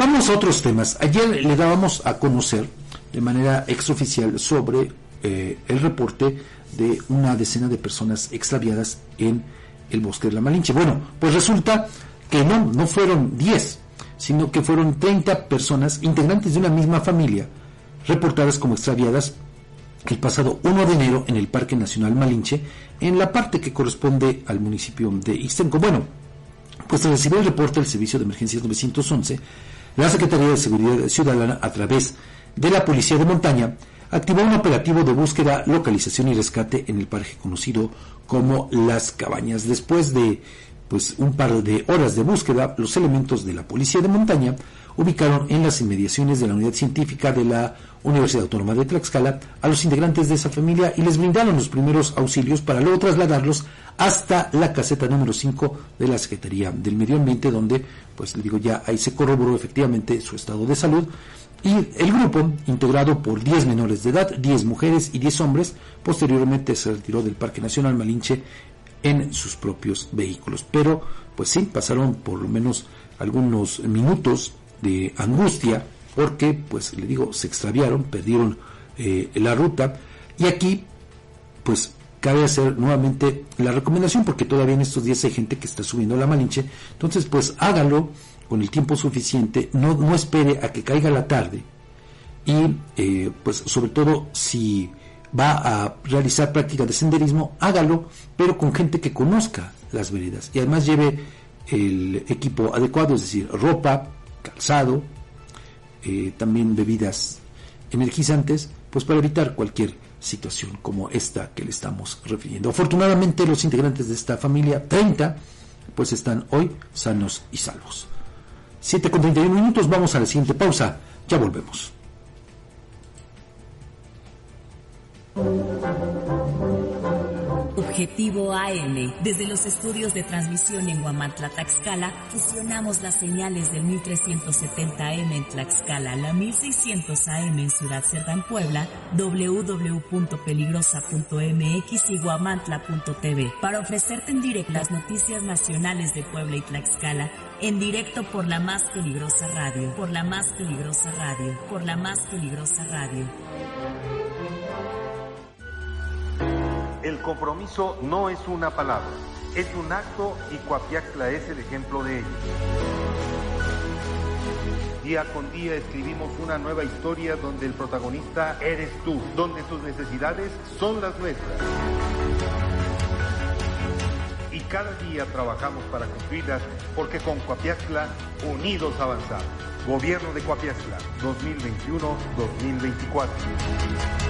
Vamos a otros temas. Ayer le dábamos a conocer de manera exoficial sobre eh, el reporte de una decena de personas extraviadas en el bosque de la Malinche. Bueno, pues resulta que no, no fueron 10, sino que fueron 30 personas integrantes de una misma familia reportadas como extraviadas el pasado 1 de enero en el Parque Nacional Malinche, en la parte que corresponde al municipio de Ixtenco. Bueno, pues tras recibir el reporte del Servicio de Emergencias 911, la Secretaría de Seguridad Ciudadana, a través de la Policía de Montaña, activó un operativo de búsqueda, localización y rescate en el parque conocido como Las Cabañas. Después de pues un par de horas de búsqueda, los elementos de la Policía de Montaña ubicaron en las inmediaciones de la unidad científica de la Universidad Autónoma de Tlaxcala a los integrantes de esa familia y les brindaron los primeros auxilios para luego trasladarlos hasta la caseta número 5 de la Secretaría del Medio Ambiente, donde, pues le digo, ya ahí se corroboró efectivamente su estado de salud. Y el grupo, integrado por 10 menores de edad, 10 mujeres y 10 hombres, posteriormente se retiró del Parque Nacional Malinche en sus propios vehículos. Pero, pues sí, pasaron por lo menos algunos minutos de angustia porque, pues le digo, se extraviaron, perdieron eh, la ruta. Y aquí, pues cabe hacer nuevamente la recomendación porque todavía en estos días hay gente que está subiendo la Malinche, entonces pues hágalo con el tiempo suficiente, no, no espere a que caiga la tarde. Y eh, pues sobre todo si va a realizar práctica de senderismo, hágalo, pero con gente que conozca las veredas y además lleve el equipo adecuado, es decir, ropa, calzado, eh, también bebidas energizantes, pues para evitar cualquier situación como esta que le estamos refiriendo. Afortunadamente los integrantes de esta familia, 30, pues están hoy sanos y salvos. 7 con 31 minutos, vamos a la siguiente pausa, ya volvemos. Objetivo AM. Desde los estudios de transmisión en Guamantla, Tlaxcala, fusionamos las señales del 1370M en Tlaxcala, la 1600 AM en Ciudad Cerdán, Puebla, www.peligrosa.mx y guamantla.tv para ofrecerte en directo las noticias nacionales de Puebla y Tlaxcala en directo por la más peligrosa radio, por la más peligrosa radio, por la más peligrosa radio. El compromiso no es una palabra, es un acto y Coapiaxla es el ejemplo de ello. Día con día escribimos una nueva historia donde el protagonista eres tú, donde tus necesidades son las nuestras. Y cada día trabajamos para cumplirlas porque con Coapiaxla unidos avanzamos. Gobierno de Coapiaxla 2021-2024.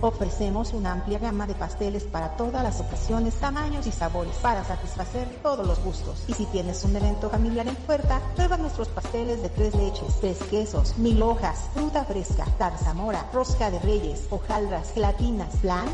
Ofrecemos una amplia gama de pasteles para todas las ocasiones, tamaños y sabores para satisfacer todos los gustos. Y si tienes un evento familiar en puerta, prueba nuestros pasteles de tres leches, tres quesos, mil hojas, fruta fresca, tarzamora, rosca de reyes, hojaldras, gelatinas, flan